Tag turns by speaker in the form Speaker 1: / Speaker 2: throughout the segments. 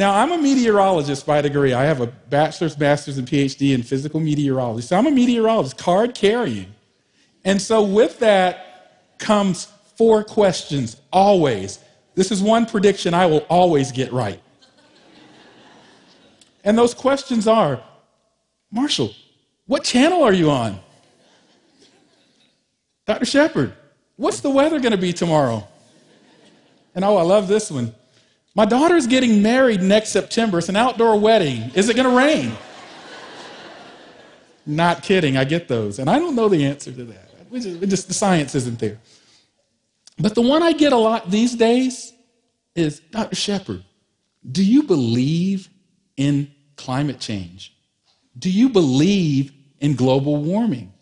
Speaker 1: Now, I'm a meteorologist by degree. I have a bachelor's, master's, and PhD in physical meteorology. So I'm a meteorologist, card carrying. And so with that comes four questions, always. This is one prediction I will always get right. And those questions are Marshall, what channel are you on? Dr. Shepherd, what's the weather going to be tomorrow? And oh, I love this one. My daughter's getting married next September. It's an outdoor wedding. Is it going to rain? Not kidding. I get those. And I don't know the answer to that. We just, we just, the science isn't there. But the one I get a lot these days is Dr. Shepherd, do you believe in climate change? Do you believe in global warming?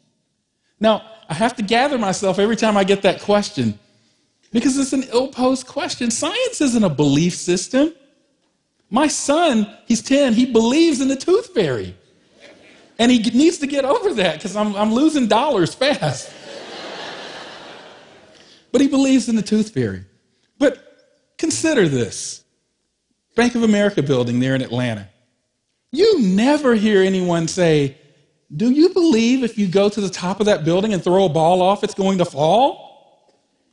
Speaker 1: Now, I have to gather myself every time I get that question because it's an ill posed question. Science isn't a belief system. My son, he's 10, he believes in the tooth fairy. And he needs to get over that because I'm, I'm losing dollars fast. but he believes in the tooth fairy. But consider this Bank of America building there in Atlanta. You never hear anyone say, Do you believe if you go to the top of that building and throw a ball off, it's going to fall?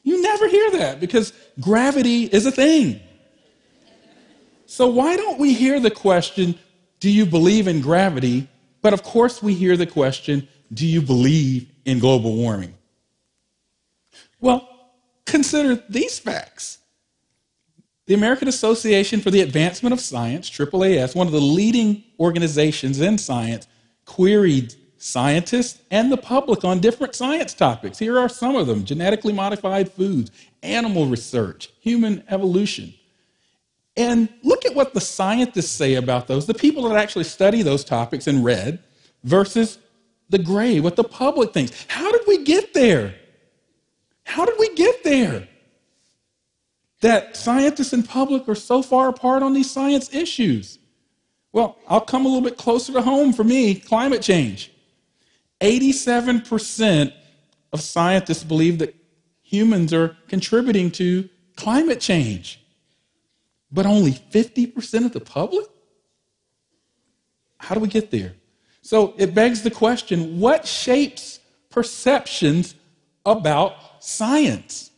Speaker 1: You never hear that because gravity is a thing. So, why don't we hear the question, Do you believe in gravity? But of course, we hear the question, Do you believe in global warming? Well, consider these facts. The American Association for the Advancement of Science, AAAS, one of the leading organizations in science, queried scientists and the public on different science topics. Here are some of them genetically modified foods, animal research, human evolution. And look at what the scientists say about those, the people that actually study those topics in red, versus the gray, what the public thinks. How did we get there? How did we get there? That scientists and public are so far apart on these science issues. Well, I'll come a little bit closer to home for me climate change. 87% of scientists believe that humans are contributing to climate change, but only 50% of the public? How do we get there? So it begs the question what shapes perceptions about science?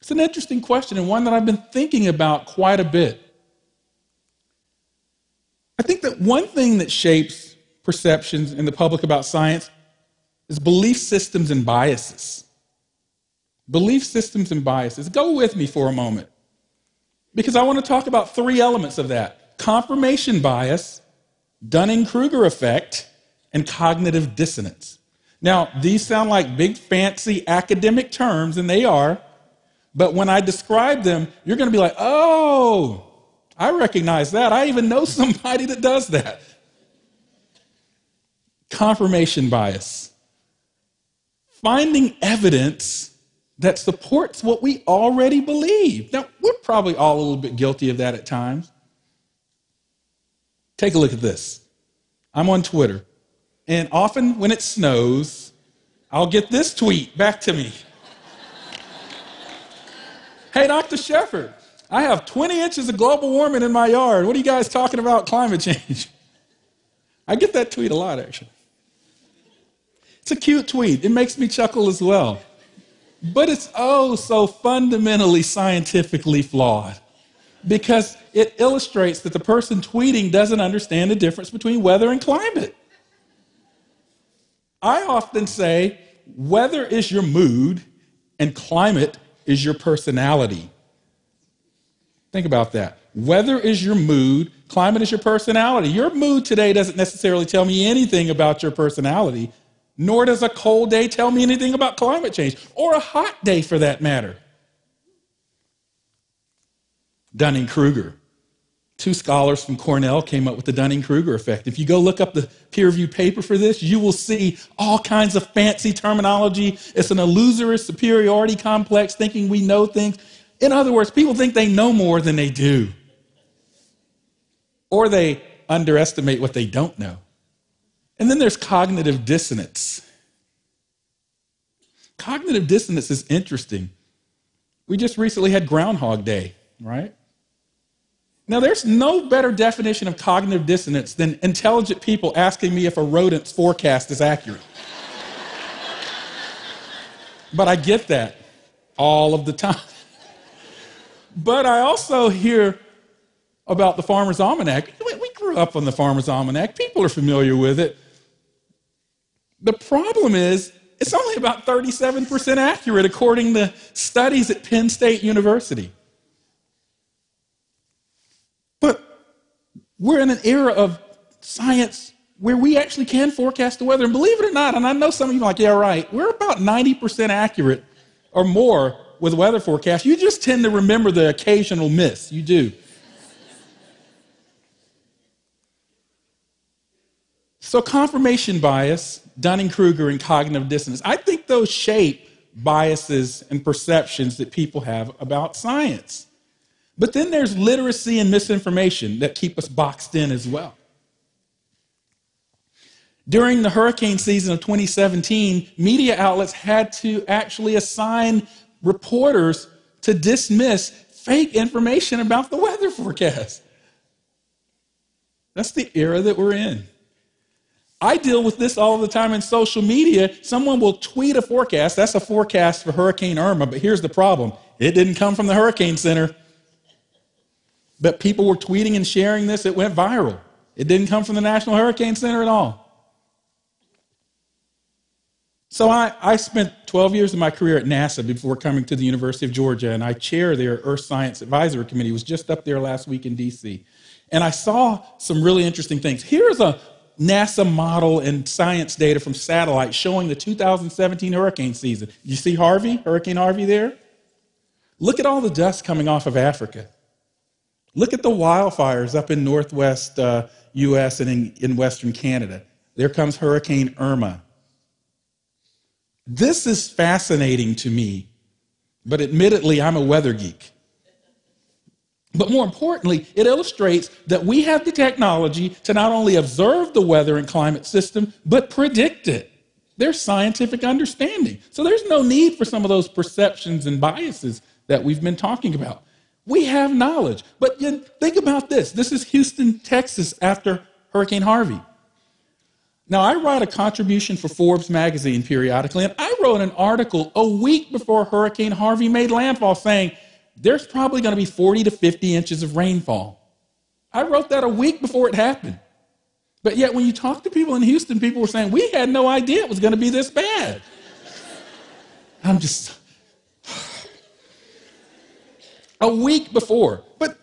Speaker 1: It's an interesting question and one that I've been thinking about quite a bit. I think that one thing that shapes perceptions in the public about science is belief systems and biases. Belief systems and biases. Go with me for a moment because I want to talk about three elements of that confirmation bias, Dunning Kruger effect, and cognitive dissonance. Now, these sound like big, fancy academic terms, and they are, but when I describe them, you're going to be like, oh, I recognize that. I even know somebody that does that confirmation bias. Finding evidence that supports what we already believe. Now, we're probably all a little bit guilty of that at times. Take a look at this. I'm on Twitter, and often when it snows, I'll get this tweet back to me. hey, Dr. Shepherd, I have 20 inches of global warming in my yard. What are you guys talking about climate change? I get that tweet a lot, actually. It's a cute tweet. It makes me chuckle as well. But it's oh so fundamentally scientifically flawed because it illustrates that the person tweeting doesn't understand the difference between weather and climate. I often say weather is your mood and climate is your personality. Think about that. Weather is your mood, climate is your personality. Your mood today doesn't necessarily tell me anything about your personality, nor does a cold day tell me anything about climate change, or a hot day for that matter. Dunning Kruger. Two scholars from Cornell came up with the Dunning Kruger effect. If you go look up the peer reviewed paper for this, you will see all kinds of fancy terminology. It's an illusory superiority complex, thinking we know things. In other words, people think they know more than they do, or they underestimate what they don't know. And then there's cognitive dissonance. Cognitive dissonance is interesting. We just recently had Groundhog Day, right? Now, there's no better definition of cognitive dissonance than intelligent people asking me if a rodent's forecast is accurate. but I get that all of the time. but I also hear about the Farmer's Almanac. We grew up on the Farmer's Almanac, people are familiar with it. The problem is, it's only about 37% accurate according to studies at Penn State University. But we're in an era of science where we actually can forecast the weather. And believe it or not, and I know some of you are like, yeah, right, we're about 90% accurate or more with weather forecasts. You just tend to remember the occasional miss. You do. So, confirmation bias, Dunning Kruger, and cognitive dissonance, I think those shape biases and perceptions that people have about science. But then there's literacy and misinformation that keep us boxed in as well. During the hurricane season of 2017, media outlets had to actually assign reporters to dismiss fake information about the weather forecast. That's the era that we're in. I deal with this all the time in social media. Someone will tweet a forecast. That's a forecast for Hurricane Irma, but here's the problem it didn't come from the Hurricane Center. But people were tweeting and sharing this, it went viral. It didn't come from the National Hurricane Center at all. So I, I spent 12 years of my career at NASA before coming to the University of Georgia, and I chair their Earth Science Advisory Committee. was just up there last week in D.C. And I saw some really interesting things. Here's a NASA model and science data from satellites showing the 2017 hurricane season. You see Harvey, Hurricane Harvey there? Look at all the dust coming off of Africa. Look at the wildfires up in northwest uh, US and in, in western Canada. There comes Hurricane Irma. This is fascinating to me, but admittedly, I'm a weather geek. But more importantly, it illustrates that we have the technology to not only observe the weather and climate system, but predict it. There's scientific understanding. So there's no need for some of those perceptions and biases that we've been talking about. We have knowledge. But think about this this is Houston, Texas, after Hurricane Harvey. Now, I write a contribution for Forbes magazine periodically, and I wrote an article a week before Hurricane Harvey made landfall saying there's probably going to be 40 to 50 inches of rainfall. I wrote that a week before it happened. But yet, when you talk to people in Houston, people were saying, We had no idea it was going to be this bad. I'm just, a week before. But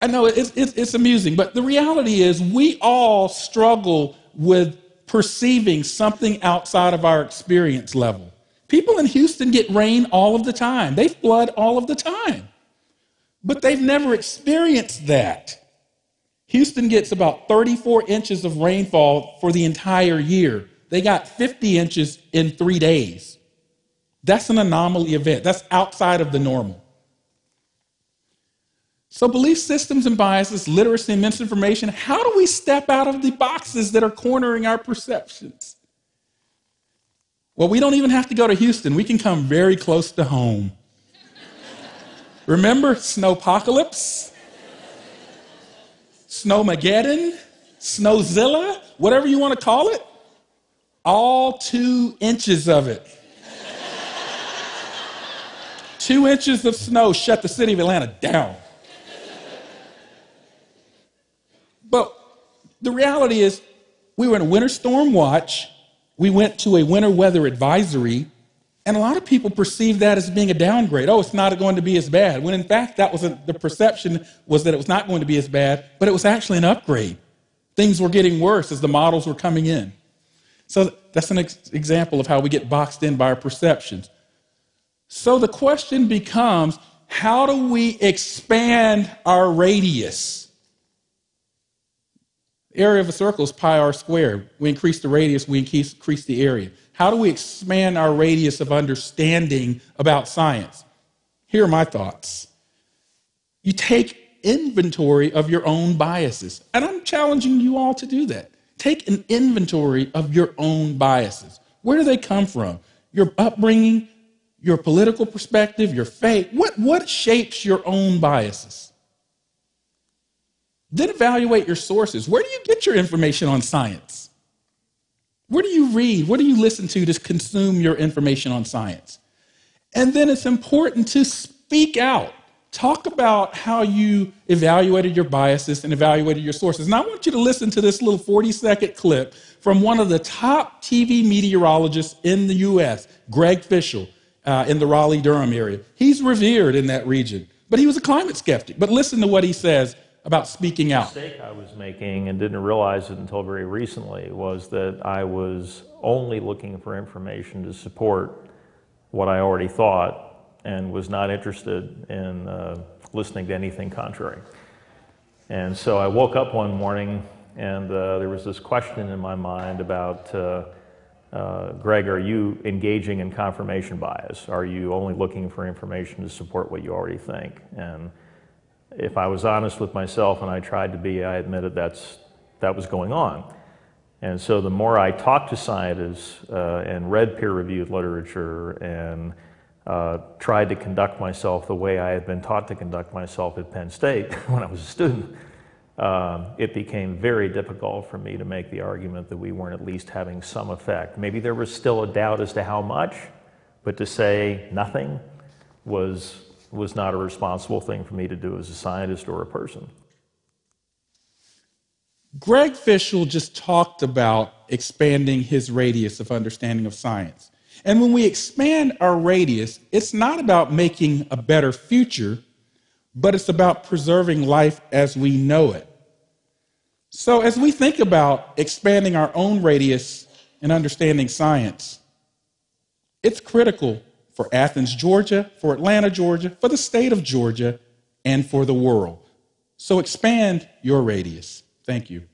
Speaker 1: I know it's, it's, it's, amusing, but the reality is we all struggle with perceiving something outside of our experience level. People in Houston get rain all of the time, they flood all of the time, but they've never experienced that. Houston gets about 34 inches of rainfall for the entire year. They got 50 inches in three days. That's an anomaly event. That's outside of the normal. So, belief systems and biases, literacy and misinformation, how do we step out of the boxes that are cornering our perceptions? Well, we don't even have to go to Houston. We can come very close to home. Remember Snowpocalypse? Snowmageddon? Snowzilla? Whatever you want to call it? All two inches of it. two inches of snow shut the city of Atlanta down. But the reality is, we were in a winter storm watch. We went to a winter weather advisory, and a lot of people perceived that as being a downgrade. Oh, it's not going to be as bad. When in fact, that was a, the perception was that it was not going to be as bad, but it was actually an upgrade. Things were getting worse as the models were coming in. So that's an ex- example of how we get boxed in by our perceptions. So the question becomes how do we expand our radius? Area of a circle is pi r squared. We increase the radius, we increase, increase the area. How do we expand our radius of understanding about science? Here are my thoughts. You take inventory of your own biases, and I'm challenging you all to do that. Take an inventory of your own biases. Where do they come from? Your upbringing, your political perspective, your faith. What, what shapes your own biases? Then evaluate your sources. Where do you get your information on science? Where do you read? What do you listen to to consume your information on science? And then it's important to speak out. Talk about how you evaluated your biases and evaluated your sources. And I want you to listen to this little 40 second clip from one of the top TV meteorologists in the US, Greg Fishel, uh, in the Raleigh Durham area. He's revered in that region, but he was a climate skeptic. But listen to what he says about speaking out.
Speaker 2: The mistake I was making and didn't realize it until very recently was that I was only looking for information to support what I already thought and was not interested in uh, listening to anything contrary. And so I woke up one morning and uh, there was this question in my mind about uh, uh Greg, are you engaging in confirmation bias? Are you only looking for information to support what you already think? And if I was honest with myself and I tried to be, I admitted that's, that was going on. And so the more I talked to scientists uh, and read peer reviewed literature and uh, tried to conduct myself the way I had been taught to conduct myself at Penn State when I was a student, um, it became very difficult for me to make the argument that we weren't at least having some effect. Maybe there was still a doubt as to how much, but to say nothing was was not a responsible thing for me to do as a scientist or a person.
Speaker 1: Greg Fishel just talked about expanding his radius of understanding of science. And when we expand our radius, it's not about making a better future, but it's about preserving life as we know it. So, as we think about expanding our own radius and understanding science, it's critical for Athens, Georgia, for Atlanta, Georgia, for the state of Georgia, and for the world. So expand your radius. Thank you.